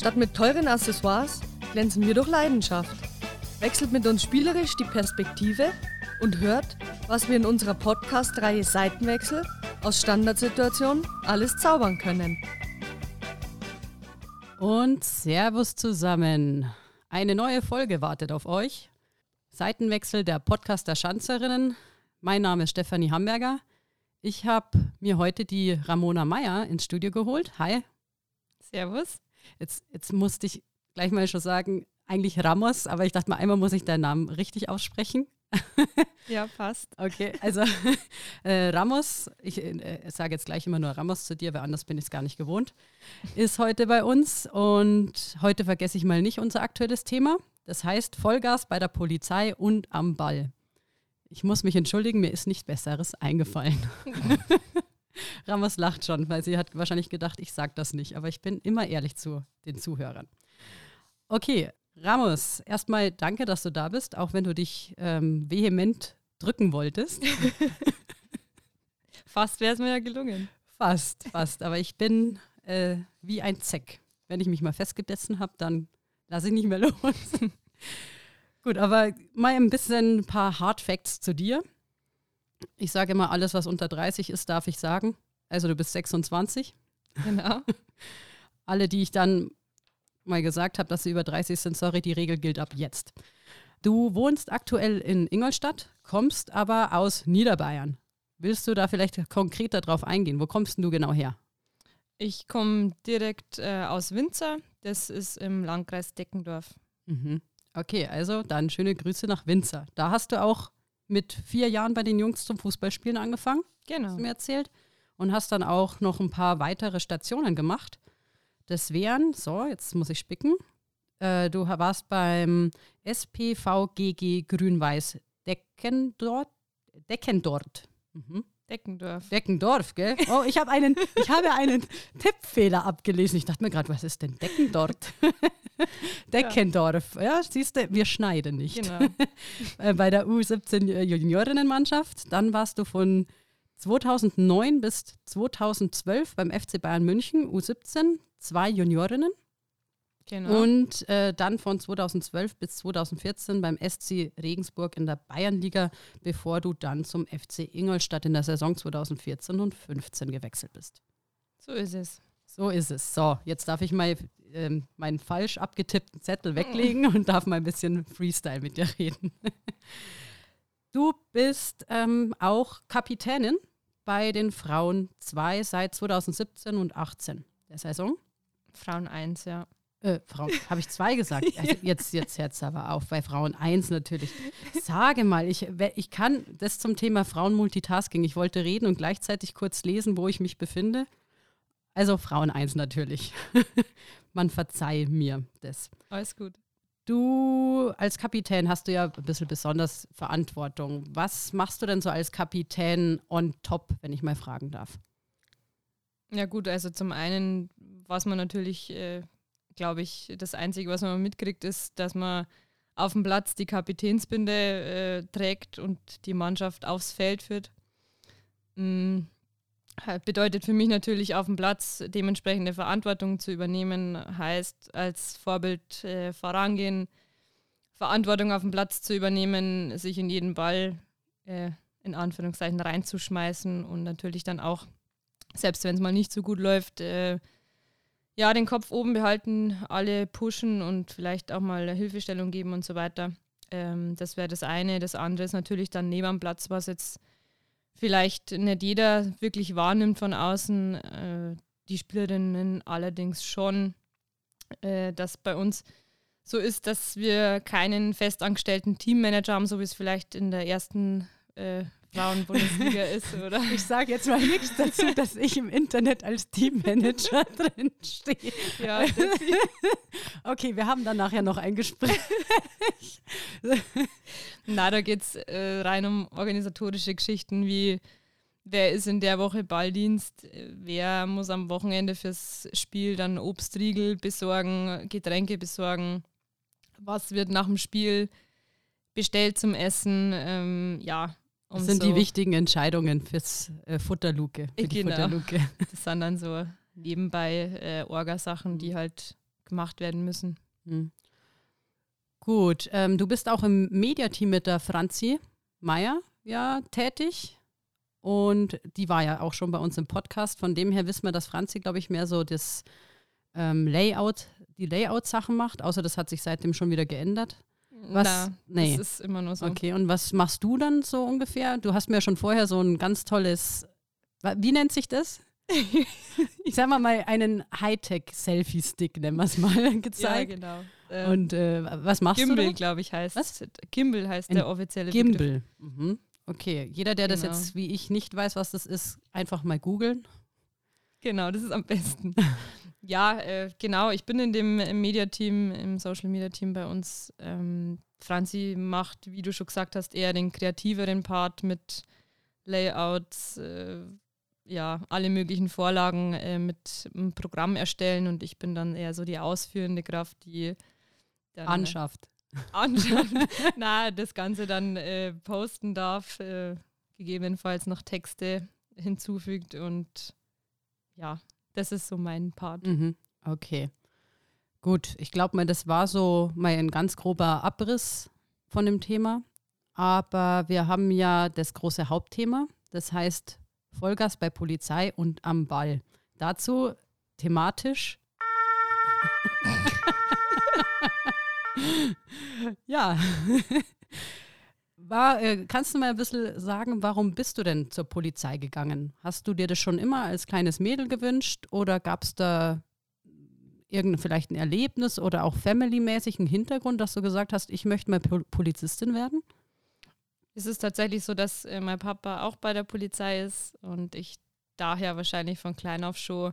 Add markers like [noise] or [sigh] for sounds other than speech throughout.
Statt mit teuren Accessoires glänzen wir durch Leidenschaft. Wechselt mit uns spielerisch die Perspektive und hört, was wir in unserer Podcast-Reihe Seitenwechsel aus Standardsituationen alles zaubern können. Und Servus zusammen. Eine neue Folge wartet auf euch. Seitenwechsel der Podcast der Schanzerinnen. Mein Name ist Stefanie Hamburger. Ich habe mir heute die Ramona Meyer ins Studio geholt. Hi. Servus. Jetzt, jetzt musste ich gleich mal schon sagen, eigentlich Ramos, aber ich dachte mal, einmal muss ich deinen Namen richtig aussprechen. [laughs] ja, passt. Okay, also [laughs] äh, Ramos, ich äh, sage jetzt gleich immer nur Ramos zu dir, weil anders bin ich es gar nicht gewohnt, ist heute bei uns und heute vergesse ich mal nicht unser aktuelles Thema. Das heißt Vollgas bei der Polizei und am Ball. Ich muss mich entschuldigen, mir ist nichts Besseres eingefallen. [laughs] Ramos lacht schon, weil sie hat wahrscheinlich gedacht, ich sage das nicht, aber ich bin immer ehrlich zu den Zuhörern. Okay, Ramos, erstmal danke, dass du da bist, auch wenn du dich ähm, vehement drücken wolltest. [laughs] fast wäre es mir ja gelungen. Fast, fast. Aber ich bin äh, wie ein Zeck. Wenn ich mich mal festgesessen habe, dann lasse ich nicht mehr los. [laughs] Gut, aber mal ein bisschen ein paar Hard Facts zu dir. Ich sage immer, alles, was unter 30 ist, darf ich sagen. Also du bist 26. Genau. [laughs] Alle, die ich dann mal gesagt habe, dass sie über 30 sind, sorry, die Regel gilt ab jetzt. Du wohnst aktuell in Ingolstadt, kommst aber aus Niederbayern. Willst du da vielleicht konkreter drauf eingehen? Wo kommst du genau her? Ich komme direkt äh, aus Winzer, das ist im Landkreis Deckendorf. Mhm. Okay, also dann schöne Grüße nach Winzer. Da hast du auch mit vier Jahren bei den Jungs zum Fußballspielen angefangen. Genau. Hast du mir erzählt. Und hast dann auch noch ein paar weitere Stationen gemacht. Das wären, so, jetzt muss ich spicken. Äh, du warst beim SPVGG Grün-Weiß Deckendort. Deckendort. Mhm. Deckendorf. Deckendorf, gell? Oh, ich habe einen, ich habe einen Tippfehler abgelesen. Ich dachte mir gerade, was ist denn Deckendort? [laughs] Deckendorf. Ja, ja siehst du, wir schneiden nicht. Genau. [laughs] Äh, bei der U17 Juniorinnenmannschaft. Dann warst du von 2009 bis 2012 beim FC Bayern München U17, zwei Juniorinnen. Genau. Und äh, dann von 2012 bis 2014 beim SC Regensburg in der Bayernliga, bevor du dann zum FC Ingolstadt in der Saison 2014 und 15 gewechselt bist. So ist es. So ist es. So, jetzt darf ich mal ähm, meinen falsch abgetippten Zettel weglegen und darf mal ein bisschen Freestyle mit dir reden. [laughs] Du bist ähm, auch Kapitänin bei den Frauen 2 seit 2017 und 18 der Saison. Frauen 1, ja. Äh, Frauen, habe ich zwei gesagt? [laughs] Also jetzt, jetzt hört aber auf, bei Frauen 1 natürlich. Sage mal, ich, ich kann das zum Thema Frauen-Multitasking. Ich wollte reden und gleichzeitig kurz lesen, wo ich mich befinde. Also Frauen 1 natürlich. [laughs] Man verzeih mir das. Alles gut. Du als Kapitän hast du ja ein bisschen besonders Verantwortung. Was machst du denn so als Kapitän on top, wenn ich mal fragen darf? Ja gut, also zum einen, was man natürlich, äh, glaube ich, das Einzige, was man mitkriegt, ist, dass man auf dem Platz die Kapitänsbinde äh, trägt und die Mannschaft aufs Feld führt. Mhm. Bedeutet für mich natürlich auf dem Platz dementsprechende Verantwortung zu übernehmen, heißt als Vorbild äh, vorangehen, Verantwortung auf dem Platz zu übernehmen, sich in jeden Ball äh, in Anführungszeichen reinzuschmeißen und natürlich dann auch, selbst wenn es mal nicht so gut läuft, äh, ja, den Kopf oben behalten, alle pushen und vielleicht auch mal Hilfestellung geben und so weiter. Ähm, das wäre das eine. Das andere ist natürlich dann neben am Platz, was jetzt vielleicht nicht jeder wirklich wahrnimmt von außen, äh, die Spielerinnen allerdings schon, äh, dass bei uns so ist, dass wir keinen festangestellten Teammanager haben, so wie es vielleicht in der ersten äh, Frauen-Bundesliga ist, oder? [laughs] Ich sage jetzt mal nichts dazu, dass ich im Internet als Teammanager [laughs] drin stehe. Ja, [laughs] okay, wir haben dann nachher noch ein Gespräch. Na, da geht es äh, rein um organisatorische Geschichten wie wer ist in der Woche Balldienst, wer muss am Wochenende fürs Spiel dann Obstriegel besorgen, Getränke besorgen, was wird nach dem Spiel bestellt zum Essen, ähm, ja, das sind die wichtigen Entscheidungen fürs äh, Futterluke. Für genau. Futterluke. [laughs] Das sind dann so nebenbei äh, Orgasachen, die halt gemacht werden müssen. Mhm. Gut, ähm, du bist auch im Mediateam mit der Franzi Meier ja tätig. Und die war ja auch schon bei uns im Podcast. Von dem her wissen wir, dass Franzi, glaube ich, mehr so das ähm, Layout, die Layout-Sachen macht. Außer das hat sich seitdem schon wieder geändert. Was? Na, nee. Das ist immer nur so. Okay, und was machst du dann so ungefähr? Du hast mir schon vorher so ein ganz tolles, wie nennt sich das? [laughs] ich sag mal mal einen Hightech-Selfie-Stick, nennen wir es mal, [laughs] gezeigt. Ja, genau. Und äh, was machst Gimbal, du? Gimbal, glaube ich, heißt. Was? Gimbal heißt ein der offizielle Gimbal. Mhm. Okay, jeder, der genau. das jetzt wie ich nicht weiß, was das ist, einfach mal googeln. Genau, das ist am besten. [laughs] ja, äh, genau. Ich bin in dem Media-Team, im Social-Media-Team bei uns. Ähm, Franzi macht, wie du schon gesagt hast, eher den kreativeren Part mit Layouts, äh, ja, alle möglichen Vorlagen äh, mit einem Programm erstellen und ich bin dann eher so die ausführende Kraft, die dann, äh, anschafft. Anschafft. [laughs] Na, das Ganze dann äh, posten darf, äh, gegebenenfalls noch Texte hinzufügt und ja, das ist so mein Part. Mhm. Okay. Gut, ich glaube mal, das war so mal ein ganz grober Abriss von dem Thema. Aber wir haben ja das große Hauptthema, das heißt Vollgas bei Polizei und am Ball. Dazu thematisch. [laughs] ja. [laughs] War, äh, kannst du mal ein bisschen sagen, warum bist du denn zur Polizei gegangen? Hast du dir das schon immer als kleines Mädel gewünscht oder gab es da irgendein vielleicht ein Erlebnis oder auch family-mäßig einen Hintergrund, dass du gesagt hast, ich möchte mal Polizistin werden? Es ist tatsächlich so, dass äh, mein Papa auch bei der Polizei ist und ich daher wahrscheinlich von klein auf schon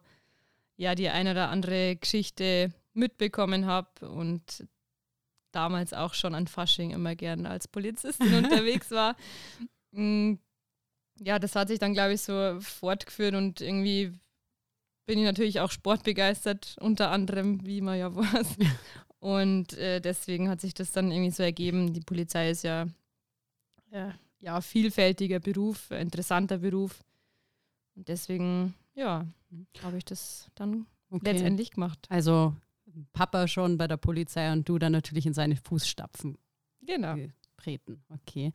ja die eine oder andere Geschichte mitbekommen habe und damals auch schon an Fasching immer gern als Polizistin [laughs] unterwegs war. Mm, ja, das hat sich dann, glaube ich, so fortgeführt und irgendwie bin ich natürlich auch sportbegeistert, unter anderem, wie man ja weiß. Und äh, deswegen hat sich das dann irgendwie so ergeben. Die Polizei ist ja, ja, ja vielfältiger Beruf, interessanter Beruf. Und deswegen, ja, habe ich das dann okay. letztendlich gemacht. Also Papa schon bei der Polizei und du dann natürlich in seine Fußstapfen genau. treten. Okay.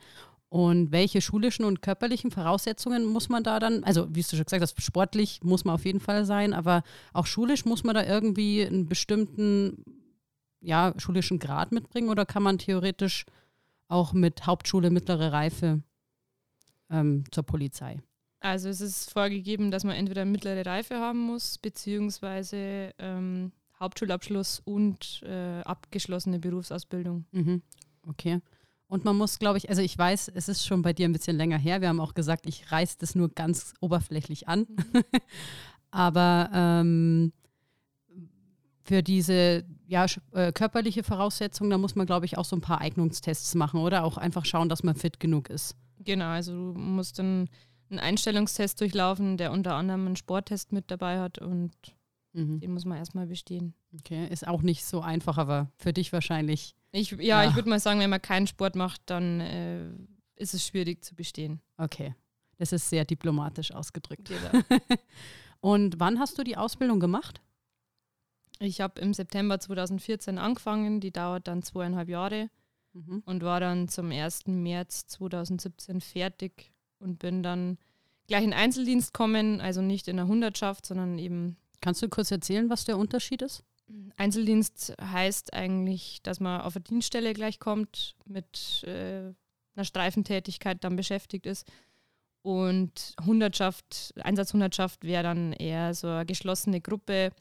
Und welche schulischen und körperlichen Voraussetzungen muss man da dann, also wie du schon gesagt hast, sportlich muss man auf jeden Fall sein, aber auch schulisch muss man da irgendwie einen bestimmten, ja, schulischen Grad mitbringen oder kann man theoretisch auch mit Hauptschule, mittlere Reife ähm, zur Polizei? Also es ist vorgegeben, dass man entweder mittlere Reife haben muss, beziehungsweise ähm, Hauptschulabschluss und äh, abgeschlossene Berufsausbildung. Mhm. Okay. Und man muss, glaube ich, also ich weiß, es ist schon bei dir ein bisschen länger her. Wir haben auch gesagt, ich reiße das nur ganz oberflächlich an. Mhm. [laughs] Aber ähm, für diese ja, äh, körperliche Voraussetzung, da muss man, glaube ich, auch so ein paar Eignungstests machen oder auch einfach schauen, dass man fit genug ist. Genau, also du musst dann einen Einstellungstest durchlaufen, der unter anderem einen Sporttest mit dabei hat und Mhm. Den muss man erstmal bestehen. Okay, ist auch nicht so einfach, aber für dich wahrscheinlich. Ich, ja, ja. ich würde mal sagen, wenn man keinen Sport macht, dann äh, ist es schwierig zu bestehen. Okay, das ist sehr diplomatisch ausgedrückt. Genau. [laughs] Und wann hast du die Ausbildung gemacht? Ich habe im September 2014 angefangen, die dauert dann zweieinhalb Jahre mhm. und war dann zum 1. März 2017 fertig und bin dann gleich in Einzeldienst kommen, also nicht in der Hundertschaft, sondern eben Kannst du kurz erzählen, was der Unterschied ist? Einzeldienst heißt eigentlich, dass man auf eine Dienststelle gleich kommt, mit äh, einer Streifentätigkeit dann beschäftigt ist. Und Hundertschaft, Einsatzhundertschaft wäre dann eher so eine geschlossene Gruppe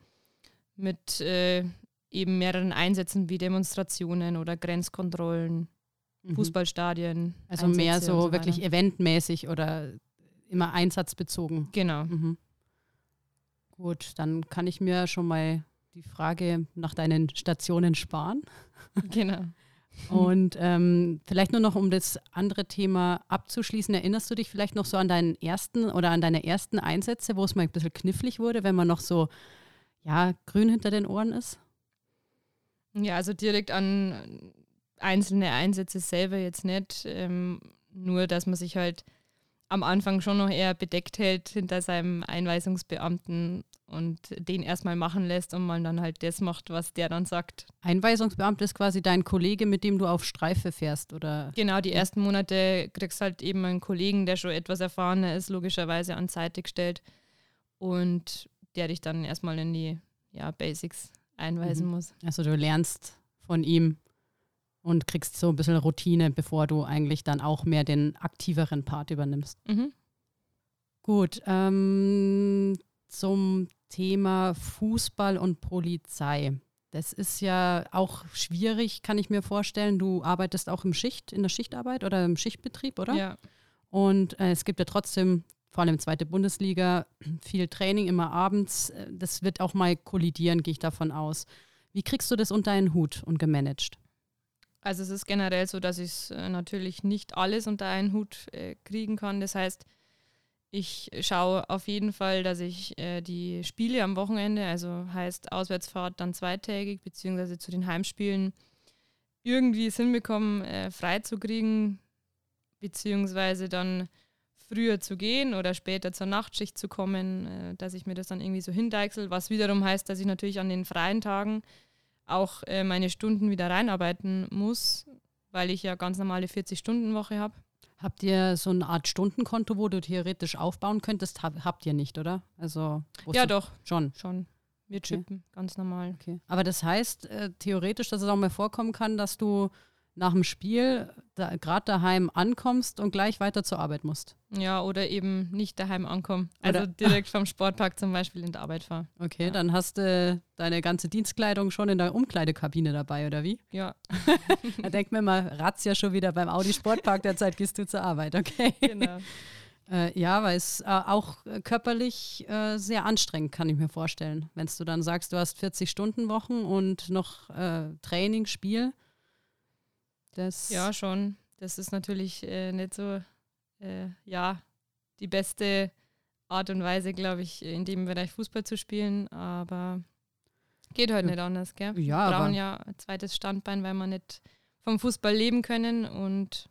mit äh, eben mehreren Einsätzen wie Demonstrationen oder Grenzkontrollen, mhm. Fußballstadien. Also Einsätze mehr so, so wirklich eventmäßig oder immer einsatzbezogen. Genau. Mhm. Gut, dann kann ich mir schon mal die Frage nach deinen Stationen sparen. [laughs] Genau. Und ähm, vielleicht nur noch, um das andere Thema abzuschließen, erinnerst du dich vielleicht noch so an deinen ersten oder an deine ersten Einsätze, wo es mal ein bisschen knifflig wurde, wenn man noch so, ja, grün hinter den Ohren ist? Ja, also direkt an einzelne Einsätze selber jetzt nicht. Ähm, nur, dass man sich halt am Anfang schon noch eher bedeckt hält hinter seinem Einweisungsbeamten und den erstmal machen lässt und man dann halt das macht, was der dann sagt. Einweisungsbeamter ist quasi dein Kollege, mit dem du auf Streife fährst, oder? Genau, die ersten Monate kriegst halt eben einen Kollegen, der schon etwas erfahrener ist, logischerweise an Seite gestellt und der dich dann erstmal in die ja, Basics einweisen mhm. muss. Also du lernst von ihm und kriegst so ein bisschen Routine, bevor du eigentlich dann auch mehr den aktiveren Part übernimmst. Mhm. Gut, ähm, zum Thema Fußball und Polizei. Das ist ja auch schwierig, kann ich mir vorstellen. Du arbeitest auch im Schicht, in der Schichtarbeit oder im Schichtbetrieb, oder? Ja. Und äh, es gibt ja trotzdem, vor allem zweite Bundesliga, [clears throat] viel Training immer abends. Das wird auch mal kollidieren, gehe ich davon aus. Wie kriegst du das unter einen Hut und gemanagt? Also es ist generell so, dass ich äh, natürlich nicht alles unter einen Hut äh, kriegen kann. Das heißt, ich schaue auf jeden Fall, dass ich äh, die Spiele am Wochenende, also heißt Auswärtsfahrt dann zweitägig, beziehungsweise zu den Heimspielen, irgendwie es hinbekomme, äh, frei zu kriegen, beziehungsweise dann früher zu gehen oder später zur Nachtschicht zu kommen, äh, dass ich mir das dann irgendwie so hindeichsel, was wiederum heißt, dass ich natürlich an den freien Tagen auch äh, meine Stunden wieder reinarbeiten muss, weil ich ja ganz normale 40-Stunden-Woche habe. Habt ihr so eine Art Stundenkonto, wo du theoretisch aufbauen könntest? Hab, habt ihr nicht, oder? Also ja, doch. Schon. Schon. Wir chippen, okay. ganz normal. Okay. Aber das heißt äh, theoretisch, dass es auch mal vorkommen kann, dass du nach dem Spiel da, gerade daheim ankommst und gleich weiter zur Arbeit musst. Ja, oder eben nicht daheim ankommen. Also oder? [laughs] direkt vom Sportpark zum Beispiel in die Arbeit fahren. Okay, ja. dann hast du deine ganze Dienstkleidung schon in der Umkleidekabine dabei, oder wie? Ja. [laughs] da denkt mir mal, Razzia schon wieder beim Audi Sportpark, derzeit gehst du zur Arbeit, okay? Genau. [laughs] Äh, ja, weil es äh, auch körperlich äh, sehr anstrengend, kann ich mir vorstellen. Wenn du dann sagst, du hast 40 Stunden Wochen und noch äh, Training, Spiel, das ja, schon. Das ist natürlich äh, nicht so, äh, ja, die beste Art und Weise, glaube ich, in dem Bereich Fußball zu spielen, aber geht halt ja. nicht anders, gell? Ja, wir brauchen ja ein zweites Standbein, weil wir nicht vom Fußball leben können und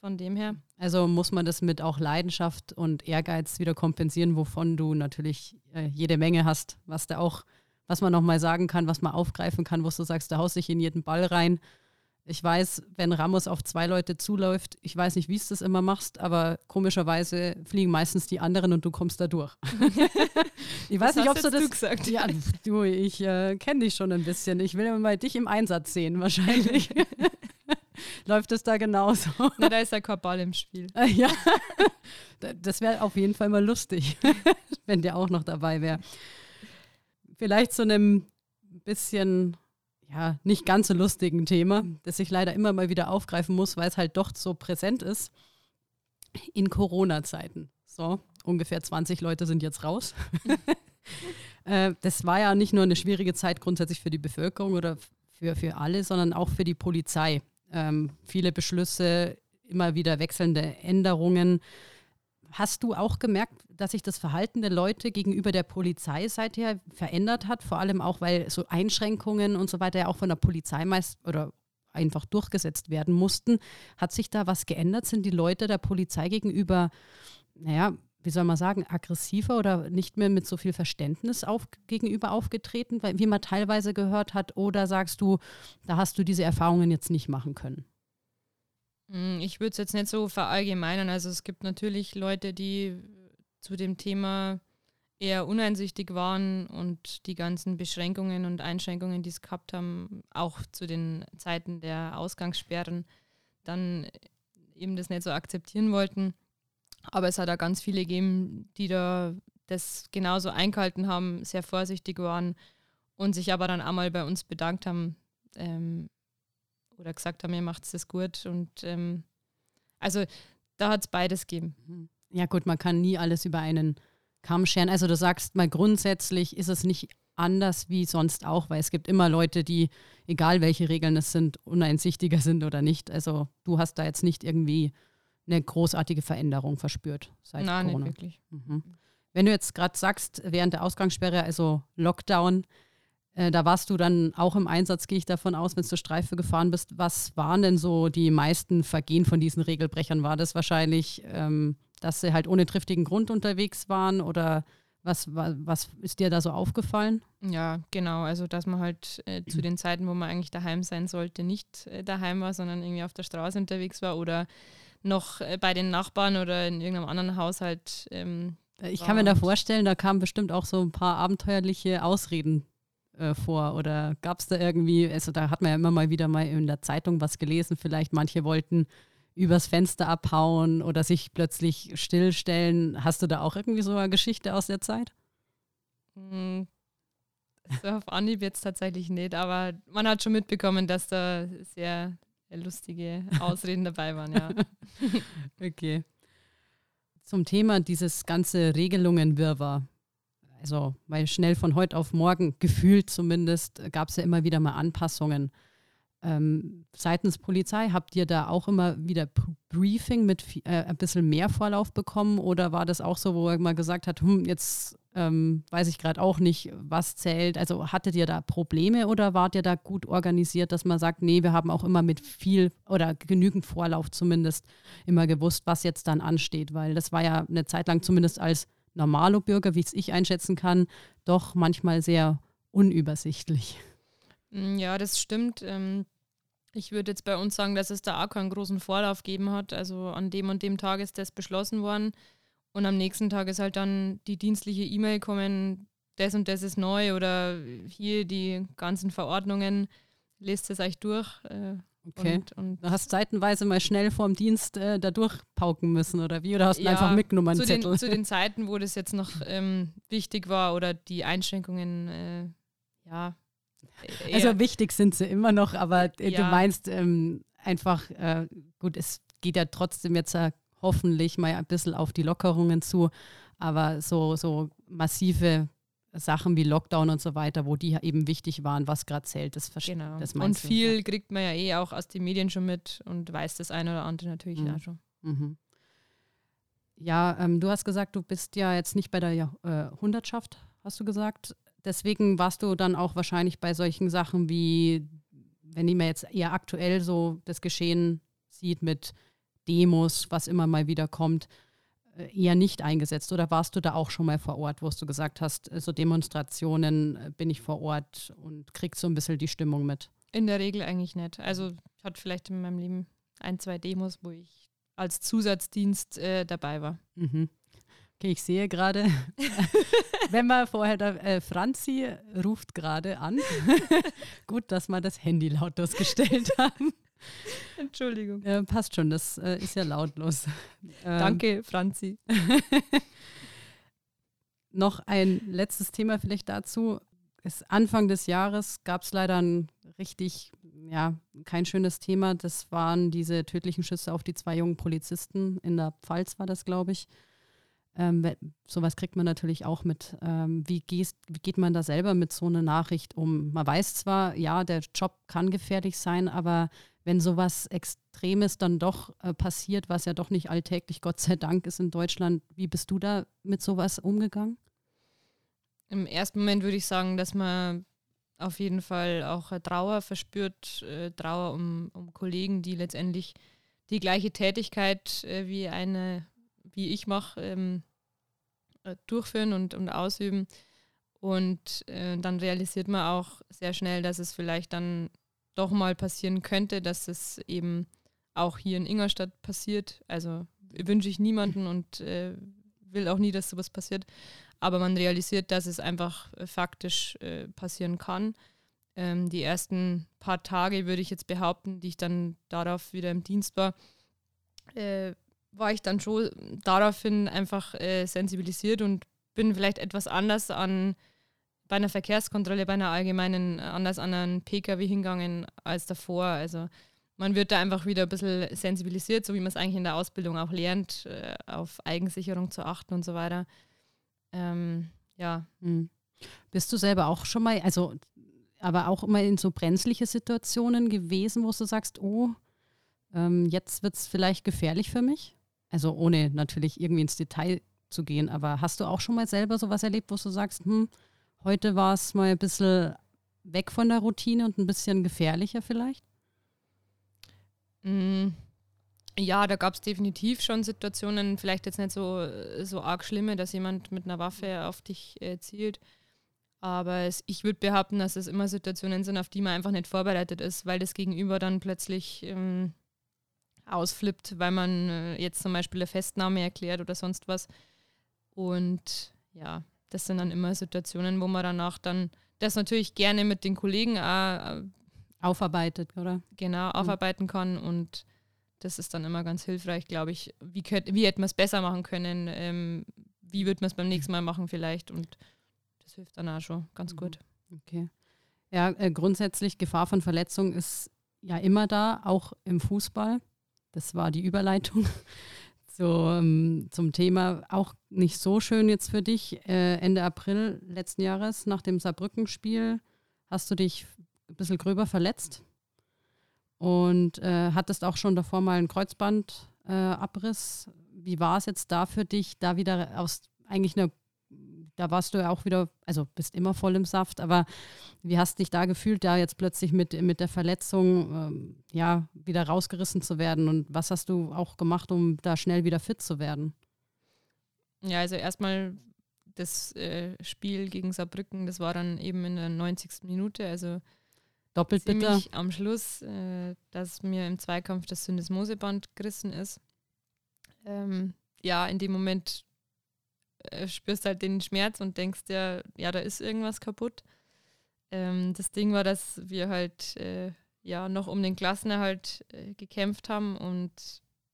von dem her. Also muss man das mit auch Leidenschaft und Ehrgeiz wieder kompensieren, wovon du natürlich äh, jede Menge hast, was da auch, was man nochmal sagen kann, was man aufgreifen kann, wo du sagst, da haust dich in jeden Ball rein ich weiß, wenn Ramos auf zwei Leute zuläuft, ich weiß nicht, wie es das immer machst, aber komischerweise fliegen meistens die anderen und du kommst da durch. [laughs] [laughs] ich weiß Was nicht, ob du das. Du gesagt? Ja, du, ich äh, kenne dich schon ein bisschen. Ich will immer mal dich im Einsatz sehen, wahrscheinlich. [laughs] Läuft es da genauso? Na, da ist ja kein Ball im Spiel. ja, das wäre auf jeden Fall mal lustig, wenn der auch noch dabei wäre. Vielleicht zu einem bisschen ja, nicht ganz so lustigen Thema, das ich leider immer mal wieder aufgreifen muss, weil es halt doch so präsent ist. In Corona-Zeiten. So, ungefähr 20 Leute sind jetzt raus. [laughs] äh, das war ja nicht nur eine schwierige Zeit grundsätzlich für die Bevölkerung oder für, für alle, sondern auch für die Polizei. Ähm, viele Beschlüsse, immer wieder wechselnde Änderungen. Hast du auch gemerkt, dass sich das Verhalten der Leute gegenüber der Polizei seither verändert hat? Vor allem auch, weil so Einschränkungen und so weiter ja auch von der Polizei meist oder einfach durchgesetzt werden mussten. Hat sich da was geändert? Sind die Leute der Polizei gegenüber, naja, wie soll man sagen, aggressiver oder nicht mehr mit so viel Verständnis auf, gegenüber aufgetreten, wie man teilweise gehört hat? Oder sagst du, da hast du diese Erfahrungen jetzt nicht machen können? Hm, ich würde es jetzt nicht so verallgemeinern. Also es gibt natürlich Leute, die zu dem Thema eher uneinsichtig waren und die ganzen Beschränkungen und Einschränkungen, die es gehabt haben, auch zu den Zeiten der Ausgangssperren, dann eben das nicht so akzeptieren wollten. Aber es hat auch ganz viele gegeben, die da das genauso eingehalten haben, sehr vorsichtig waren und sich aber dann einmal bei uns bedankt haben, ähm, oder gesagt haben, ihr macht es gut. Und ähm, also da hat es beides gegeben. Ja, gut, man kann nie alles über einen Kamm scheren. Also du sagst mal, grundsätzlich ist es nicht anders wie sonst auch, weil es gibt immer Leute, die, egal welche Regeln es sind, uneinsichtiger sind oder nicht. Also du hast da jetzt nicht irgendwie eine großartige Veränderung verspürt seit Nein, Corona. nicht wirklich. Mhm. Wenn du jetzt gerade sagst, während der Ausgangssperre, also Lockdown, äh, da warst du dann auch im Einsatz, gehe ich davon aus, wenn du zur Streife gefahren bist. Was waren denn so die meisten Vergehen von diesen Regelbrechern? War das wahrscheinlich, ähm, dass sie halt ohne triftigen Grund unterwegs waren oder was, was, was ist dir da so aufgefallen? Ja, genau. Also, dass man halt äh, zu den Zeiten, wo man eigentlich daheim sein sollte, nicht äh, daheim war, sondern irgendwie auf der Straße unterwegs war oder noch äh, bei den Nachbarn oder in irgendeinem anderen Haushalt. Ähm, ich kann mir da vorstellen, da kamen bestimmt auch so ein paar abenteuerliche Ausreden äh, vor oder gab es da irgendwie, also da hat man ja immer mal wieder mal in der Zeitung was gelesen, vielleicht manche wollten übers Fenster abhauen oder sich plötzlich stillstellen. Hast du da auch irgendwie so eine Geschichte aus der Zeit? Hm, so auf Anhieb jetzt tatsächlich nicht, aber man hat schon mitbekommen, dass da sehr lustige Ausreden [laughs] dabei waren, ja. okay. Zum Thema dieses ganze Regelungen-Wirrwarr. Also, weil schnell von heute auf morgen, gefühlt zumindest, gab es ja immer wieder mal Anpassungen. Ähm, seitens Polizei habt ihr da auch immer wieder Briefing mit äh, ein bisschen mehr Vorlauf bekommen oder war das auch so, wo er mal gesagt hat, hm, jetzt ähm, weiß ich gerade auch nicht, was zählt? Also hattet ihr da Probleme oder wart ihr da gut organisiert, dass man sagt, nee, wir haben auch immer mit viel oder genügend Vorlauf zumindest immer gewusst, was jetzt dann ansteht, weil das war ja eine Zeit lang zumindest als normalo Bürger, wie es ich einschätzen kann, doch manchmal sehr unübersichtlich. Mm, ja, das stimmt. Ähm, ich würde jetzt bei uns sagen, dass es da auch keinen großen Vorlauf gegeben hat. Also an dem und dem Tag ist das beschlossen worden. Und am nächsten Tag ist halt dann die dienstliche E-Mail kommen, das und das ist neu oder hier die ganzen Verordnungen, lest es euch durch. Äh, okay. Und, und du hast zeitenweise mal schnell vorm Dienst äh, da durchpauken müssen oder wie? Oder hast du ja, einfach mitgenommen? Zu den, zu den [laughs] Zeiten, wo das jetzt noch ähm, wichtig war oder die Einschränkungen, äh, ja, also wichtig sind sie immer noch, aber äh, ja. du meinst ähm, einfach, äh, gut, es geht ja trotzdem jetzt äh, hoffentlich mal ein bisschen auf die Lockerungen zu, aber so, so massive Sachen wie Lockdown und so weiter, wo die eben wichtig waren, was gerade zählt, das verstehe genau. das Und viel ja. kriegt man ja eh auch aus den Medien schon mit und weiß das eine oder andere natürlich mhm. auch schon. Mhm. Ja, ähm, du hast gesagt, du bist ja jetzt nicht bei der äh, Hundertschaft, hast du gesagt. Deswegen warst du dann auch wahrscheinlich bei solchen Sachen wie, wenn ich mir jetzt eher aktuell so das Geschehen sieht mit Demos, was immer mal wieder kommt, äh, eher nicht eingesetzt. Oder warst du da auch schon mal vor Ort, wo du gesagt hast, so Demonstrationen äh, bin ich vor Ort und kriegst so ein bisschen die Stimmung mit? In der Regel eigentlich nicht. Also ich hatte vielleicht in meinem Leben ein, zwei Demos, wo ich als Zusatzdienst äh, dabei war. Mhm. Okay, ich sehe gerade, [laughs] wenn man vorher, da, äh, Franzi ruft gerade an. [laughs] Gut, dass wir das Handy lautlos gestellt haben. Entschuldigung. Äh, passt schon, das äh, ist ja lautlos. Ähm, Danke, Franzi. [laughs] noch ein letztes Thema vielleicht dazu. Es Anfang des Jahres gab es leider ein richtig, ja, kein schönes Thema. Das waren diese tödlichen Schüsse auf die zwei jungen Polizisten. In der Pfalz war das, glaube ich. Ähm, sowas kriegt man natürlich auch mit. Ähm, wie, gehst, wie geht man da selber mit so einer Nachricht um? Man weiß zwar, ja, der Job kann gefährlich sein, aber wenn sowas Extremes dann doch äh, passiert, was ja doch nicht alltäglich, Gott sei Dank, ist in Deutschland, wie bist du da mit sowas umgegangen? Im ersten Moment würde ich sagen, dass man auf jeden Fall auch Trauer verspürt, äh, Trauer um, um Kollegen, die letztendlich die gleiche Tätigkeit äh, wie eine wie ich mache, ähm, äh, durchführen und, und ausüben. Und äh, dann realisiert man auch sehr schnell, dass es vielleicht dann doch mal passieren könnte, dass es eben auch hier in Ingolstadt passiert. Also wünsche ich niemanden und äh, will auch nie, dass sowas passiert. Aber man realisiert, dass es einfach äh, faktisch äh, passieren kann. Ähm, die ersten paar Tage, würde ich jetzt behaupten, die ich dann darauf wieder im Dienst war, äh, war ich dann schon daraufhin einfach äh, sensibilisiert und bin vielleicht etwas anders an bei einer Verkehrskontrolle, bei einer allgemeinen, anders an einen Pkw hingegangen als davor. Also man wird da einfach wieder ein bisschen sensibilisiert, so wie man es eigentlich in der Ausbildung auch lernt, äh, auf Eigensicherung zu achten und so weiter. Ähm, ja. Hm. Bist du selber auch schon mal, also aber auch immer in so brenzliche Situationen gewesen, wo du sagst, oh, ähm, jetzt wird es vielleicht gefährlich für mich? Also ohne natürlich irgendwie ins Detail zu gehen, aber hast du auch schon mal selber sowas erlebt, wo du sagst, hm, heute war es mal ein bisschen weg von der Routine und ein bisschen gefährlicher vielleicht? Mm, Ja, da gab es definitiv schon Situationen, vielleicht jetzt nicht so, so arg schlimme, dass jemand mit einer Waffe auf dich äh, zielt. Aber es, ich würde behaupten, dass es immer Situationen sind, auf die man einfach nicht vorbereitet ist, weil das Gegenüber dann plötzlich ähm, ausflippt, weil man äh, jetzt zum Beispiel eine Festnahme erklärt oder sonst was. Und ja, das sind dann immer Situationen, wo man danach dann das natürlich gerne mit den Kollegen auch, äh, aufarbeitet, oder? Genau, mhm. aufarbeiten kann und das ist dann immer ganz hilfreich, glaube ich. Wie, könnt, wie hätte man es besser machen können? Ähm, wie wird man es beim nächsten Mal machen vielleicht? Und das hilft dann auch schon ganz mhm. gut. Okay. Ja, äh, grundsätzlich Gefahr von Verletzung ist ja immer da, auch im Fußball. Das war die Überleitung [laughs] so, ähm, zum Thema. Auch nicht so schön jetzt für dich. Äh, Ende April letzten Jahres nach dem Saarbrücken-Spiel hast du dich ein bisschen gröber verletzt und äh, hattest auch schon davor mal einen Kreuzbandabriss. Äh, Wie war es jetzt da für dich, da wieder aus eigentlich einer da warst du ja auch wieder, also bist immer voll im Saft, aber wie hast du dich da gefühlt, da jetzt plötzlich mit, mit der Verletzung ähm, ja wieder rausgerissen zu werden und was hast du auch gemacht, um da schnell wieder fit zu werden? Ja, also erstmal das äh, Spiel gegen Saarbrücken, das war dann eben in der 90. Minute, also doppelt bitter am Schluss, äh, dass mir im Zweikampf das Syndesmoseband gerissen ist. Ähm, ja, in dem Moment spürst halt den Schmerz und denkst dir, ja, da ist irgendwas kaputt. Ähm, das Ding war, dass wir halt äh, ja noch um den Klassenerhalt äh, gekämpft haben und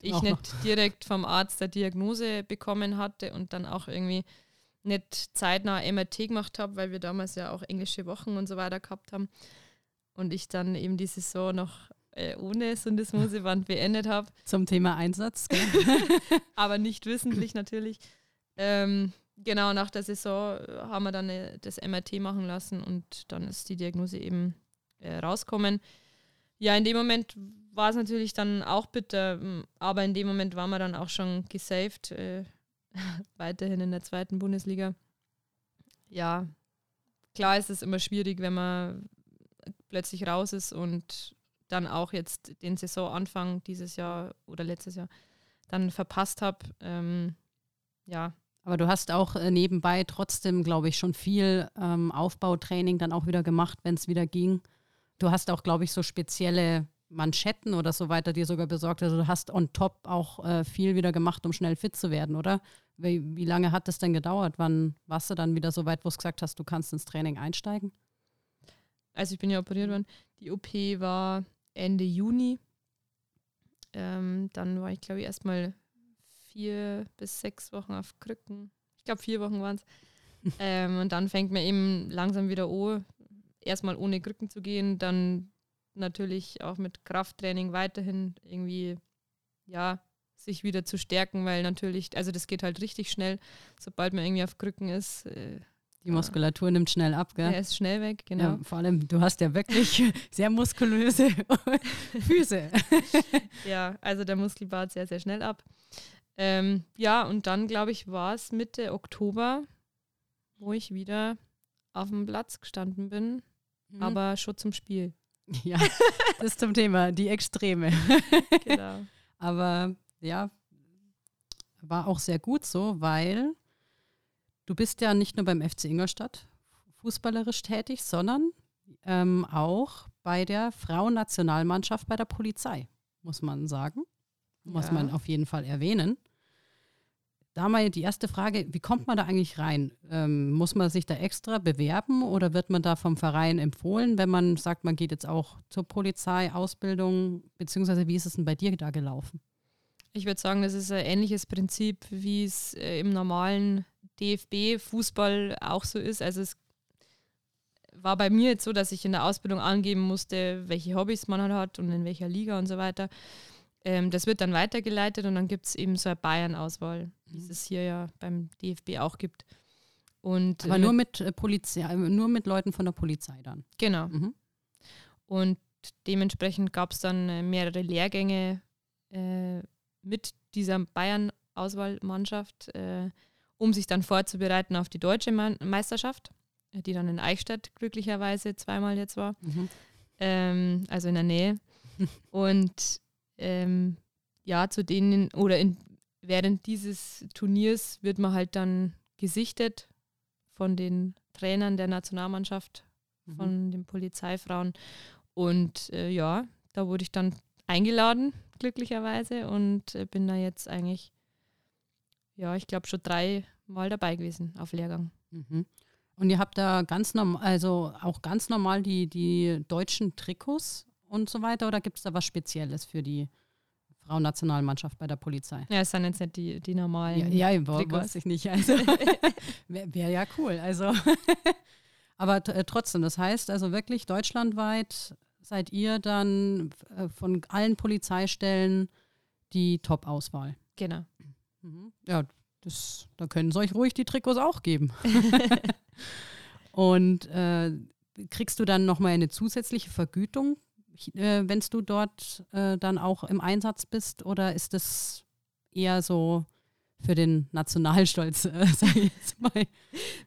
ich auch nicht noch. direkt vom Arzt der Diagnose bekommen hatte und dann auch irgendwie nicht zeitnah MRT gemacht habe, weil wir damals ja auch englische Wochen und so weiter gehabt haben. Und ich dann eben die Saison noch äh, ohne Syndesmoseband beendet habe. Zum Thema Einsatz. [laughs] Aber nicht wissentlich natürlich. Ähm, genau, nach der Saison äh, haben wir dann eine, das MRT machen lassen und dann ist die Diagnose eben äh, rauskommen. Ja, in dem Moment war es natürlich dann auch bitter, aber in dem Moment waren wir dann auch schon gesaved, äh, [laughs] weiterhin in der zweiten Bundesliga. Ja, klar ist es immer schwierig, wenn man plötzlich raus ist und dann auch jetzt den Saisonanfang dieses Jahr oder letztes Jahr dann verpasst habe. Ähm, ja, aber du hast auch äh, nebenbei trotzdem, glaube ich, schon viel ähm, Aufbautraining dann auch wieder gemacht, wenn es wieder ging. Du hast auch, glaube ich, so spezielle Manschetten oder so weiter dir sogar besorgt. Also du hast on top auch äh, viel wieder gemacht, um schnell fit zu werden, oder? Wie, wie lange hat das denn gedauert? Wann warst du dann wieder so weit, wo du gesagt hast, du kannst ins Training einsteigen? Also ich bin ja operiert worden. Die OP war Ende Juni. Ähm, dann war ich, glaube ich, erstmal vier bis sechs Wochen auf Krücken. Ich glaube, vier Wochen waren es. [laughs] ähm, und dann fängt man eben langsam wieder an, erstmal ohne Krücken zu gehen, dann natürlich auch mit Krafttraining weiterhin irgendwie, ja, sich wieder zu stärken, weil natürlich, also das geht halt richtig schnell, sobald man irgendwie auf Krücken ist. Äh, die Muskulatur nimmt schnell ab, gell? Er ist schnell weg, genau. Ja, vor allem, du hast ja wirklich [laughs] sehr muskulöse [laughs] Füße. ja, also der Muskel baut sehr, sehr schnell ab. Ähm, ja, und dann, glaube ich, war es Mitte Oktober, wo ich wieder auf dem Platz gestanden bin, mhm. aber schon zum Spiel. [laughs] Ja, das ist zum Thema, die Extreme. [laughs] genau. Aber ja, war auch sehr gut so, weil du bist ja nicht nur beim FC Ingolstadt fußballerisch tätig, sondern ähm, auch bei der Frauennationalmannschaft bei der Polizei, muss man sagen muss ja. man auf jeden Fall erwähnen. Da mal die erste Frage, wie kommt man da eigentlich rein? Ähm, muss man sich da extra bewerben oder wird man da vom Verein empfohlen, wenn man sagt, man geht jetzt auch zur Polizei, Ausbildung, beziehungsweise wie ist es denn bei dir da gelaufen? Ich würde sagen, das ist ein ähnliches Prinzip, wie es äh, im normalen DFB-Fußball auch so ist. Also es war bei mir jetzt so, dass ich in der Ausbildung angeben musste, welche Hobbys man halt hat und in welcher Liga und so weiter. Ähm, das wird dann weitergeleitet und dann gibt es eben so eine Bayern-Auswahl, wie es mhm. es hier ja beim DFB auch gibt. Und, Aber äh, nur mit äh, Polizei, nur mit Leuten von der Polizei dann. Genau. Mhm. Und dementsprechend gab es dann äh, mehrere Lehrgänge äh, mit dieser Bayern-Auswahlmannschaft, äh, um sich dann vorzubereiten auf die deutsche Meisterschaft, die dann in Eichstätt glücklicherweise zweimal jetzt war. Mhm. Ähm, also in der Nähe. [laughs] Und ähm, ja, zu denen oder in, während dieses Turniers wird man halt dann gesichtet von den Trainern der Nationalmannschaft, mhm. von den Polizeifrauen. Und äh, ja, da wurde ich dann eingeladen, glücklicherweise, und äh, bin da jetzt eigentlich, ja, ich glaube schon drei Mal dabei gewesen auf Lehrgang. Mhm. Und ihr habt da ganz normal, also auch ganz normal die, die deutschen Trikots und so weiter, oder gibt es da was Spezielles für die Frauennationalmannschaft bei der Polizei? Ja, es sind jetzt nicht die, die normalen. Ja, ja weiß ich nicht. Also [laughs] wäre wär ja cool. Also [laughs] aber äh, trotzdem, das heißt also wirklich deutschlandweit seid ihr dann äh, von allen Polizeistellen die Top-Auswahl. Genau. Mhm. Ja, das, da können sie euch ruhig die Trikots auch geben. [laughs] Und äh, kriegst du dann nochmal eine zusätzliche Vergütung, äh, wenn du dort äh, dann auch im Einsatz bist? Oder ist das eher so für den Nationalstolz, äh, [laughs] sage ich jetzt mal?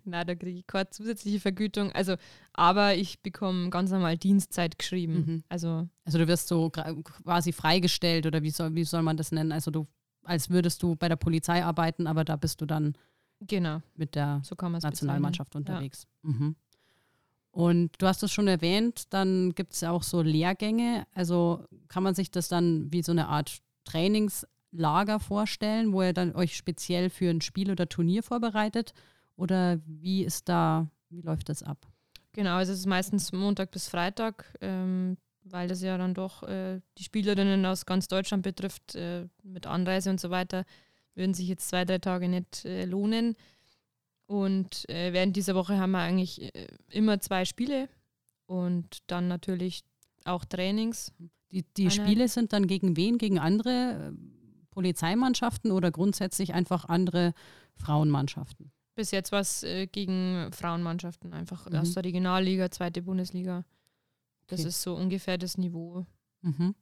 Na, da kriege ich keine zusätzliche Vergütung. Also, aber ich bekomme ganz normal Dienstzeit geschrieben. Mhm. Also, also du wirst so quasi freigestellt oder wie soll, wie soll man das nennen? Also du als würdest du bei der Polizei arbeiten, aber da bist du dann genau. mit der so Nationalmannschaft bezeichnen. unterwegs. Ja. Mhm. Und du hast es schon erwähnt, dann gibt es auch so Lehrgänge. Also kann man sich das dann wie so eine Art Trainingslager vorstellen, wo ihr dann euch speziell für ein Spiel oder Turnier vorbereitet? Oder wie ist da, wie läuft das ab? Genau, also es ist meistens Montag bis Freitag. Ähm, weil das ja dann doch äh, die Spielerinnen aus ganz Deutschland betrifft, äh, mit Anreise und so weiter, würden sich jetzt zwei, drei Tage nicht äh, lohnen. Und äh, während dieser Woche haben wir eigentlich äh, immer zwei Spiele und dann natürlich auch Trainings. Die, die Spiele sind dann gegen wen? Gegen andere äh, Polizeimannschaften oder grundsätzlich einfach andere Frauenmannschaften? Bis jetzt war es gegen Frauenmannschaften, einfach mhm. aus der Regionalliga, zweite Bundesliga. Das okay. ist so ungefähr das Niveau. Mhm.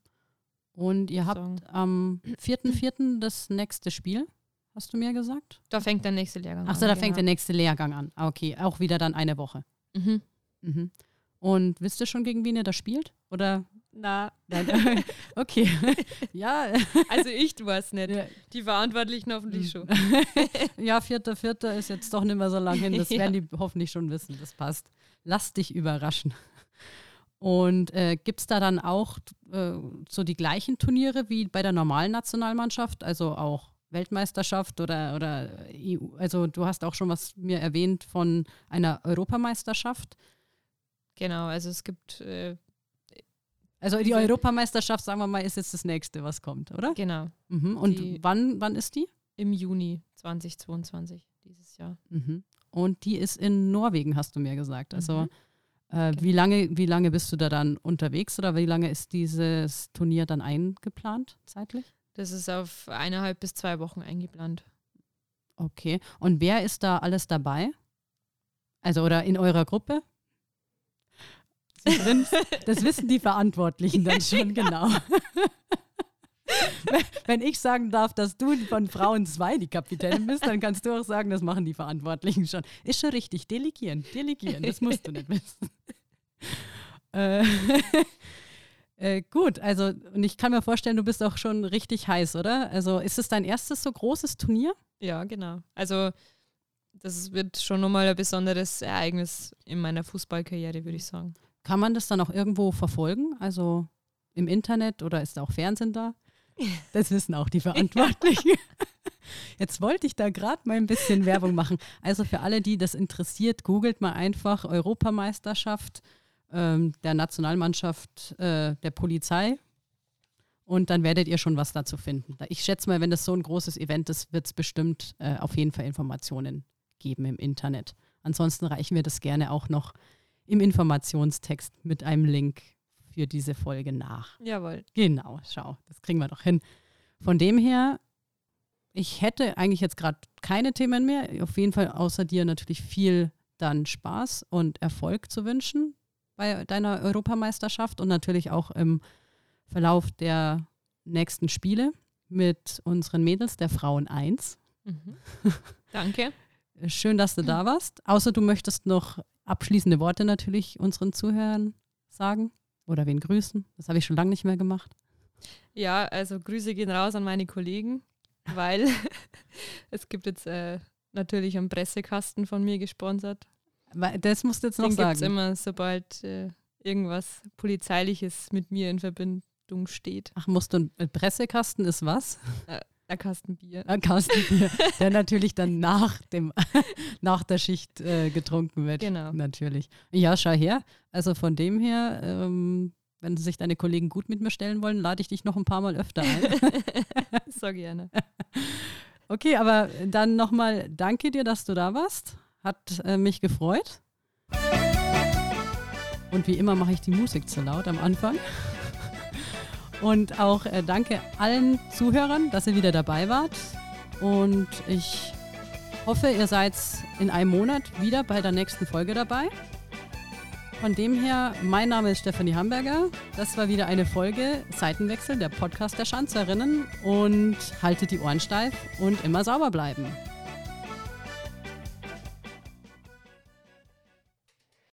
Und ihr habt sagen. am 4.4. das nächste Spiel, hast du mir gesagt? Da fängt der nächste Lehrgang Ach so, an. Achso, da fängt der nächste Lehrgang an. Ah, okay, auch wieder dann eine Woche. Mhm. Mhm. Und wisst ihr schon, gegen wen ihr da spielt? Oder? Na. [laughs] okay. [laughs] ja. Also ich weiß nicht. Ja. Die Verantwortlichen hoffentlich schon. [laughs] ja, vierter, vierter ist jetzt doch nicht mehr so lange hin. Das ja. werden die hoffentlich schon wissen. Das passt. Lass dich überraschen. Und äh, gibt es da dann auch äh, so die gleichen Turniere wie bei der normalen Nationalmannschaft, also auch Weltmeisterschaft oder, oder EU? Also du hast auch schon was mir erwähnt von einer Europameisterschaft. Genau, also es gibt. Äh, also die Europameisterschaft, sagen wir mal, ist jetzt das nächste, was kommt, oder? Genau. Mhm. Und die, wann, wann ist die? Im Juni 2022 dieses Jahr. Mhm. Und die ist in Norwegen, hast du mir gesagt. Also mhm. Äh, genau. wie, lange, wie lange bist du da dann unterwegs oder wie lange ist dieses Turnier dann eingeplant zeitlich? Das ist auf eineinhalb bis zwei Wochen eingeplant. Okay. Und wer ist da alles dabei? Also oder in eurer Gruppe? [laughs] das wissen die Verantwortlichen dann schon [laughs] genau. [laughs] Wenn ich sagen darf, dass du von Frauen 2 die Kapitänin bist, dann kannst du auch sagen, das machen die Verantwortlichen schon. Ist schon richtig. Delegieren, delegieren. Das musst du nicht wissen. Äh, gut, also und ich kann mir vorstellen, du bist auch schon richtig heiß, oder? Also ist es dein erstes so großes Turnier? Ja, genau. Also das wird schon nochmal ein besonderes Ereignis in meiner Fußballkarriere, würde ich sagen. Kann man das dann auch irgendwo verfolgen? Also im Internet oder ist da auch Fernsehen da? [laughs] Das wissen auch die Verantwortlichen. [laughs] Jetzt wollte ich da gerade mal ein bisschen Werbung machen. Also für alle, die das interessiert, googelt mal einfach Europameisterschaft ähm, der Nationalmannschaft äh, der Polizei und dann werdet ihr schon was dazu finden. Ich schätze mal, wenn das so ein großes Event ist, wird es bestimmt äh, auf jeden Fall Informationen geben im Internet. Ansonsten reichen wir das gerne auch noch im Informationstext mit einem Link für diese Folge nach. Jawohl. Genau, schau, das kriegen wir doch hin. Von dem her, ich hätte eigentlich jetzt gerade keine Themen mehr. Auf jeden Fall außer dir natürlich viel dann Spaß und Erfolg zu wünschen bei deiner Europameisterschaft und natürlich auch im Verlauf der nächsten Spiele mit unseren Mädels der Frauen 1. Mhm. [laughs] Danke. Schön, dass du da warst. Außer du möchtest noch abschließende Worte natürlich unseren Zuhörern sagen. Oder wen grüßen. Das habe ich schon lange nicht mehr gemacht. Ja, also Grüße gehen raus an meine Kollegen, weil [laughs] es gibt jetzt äh, natürlich einen Pressekasten von mir gesponsert. Das musst du jetzt noch Den sagen. gibt es immer, sobald äh, irgendwas Polizeiliches mit mir in Verbindung steht. Ach, musst du ein Pressekasten ist was? Äh, ein Kasten Bier. Ein Kasten Bier, der natürlich dann nach, dem, [laughs] nach der Schicht äh, getrunken wird. Genau. Natürlich. Ja, schau her. Also von dem her, ähm, wenn sich deine Kollegen gut mit mir stellen wollen, lade ich dich noch ein paar Mal öfter ein. [laughs] so gerne. [laughs] Okay, aber dann nochmal danke dir, dass du da warst. Hat äh, mich gefreut. Und wie immer mache ich die Musik zu laut am Anfang. [laughs] Und auch äh, danke allen Zuhörern, dass ihr wieder dabei wart. Und ich hoffe, ihr seid in einem Monat wieder bei der nächsten Folge dabei. Von dem her, mein Name ist Stefanie Hamburger. Das war wieder eine Folge Seitenwechsel, der Podcast der Schanzerinnen. Und haltet die Ohren steif und immer sauber bleiben.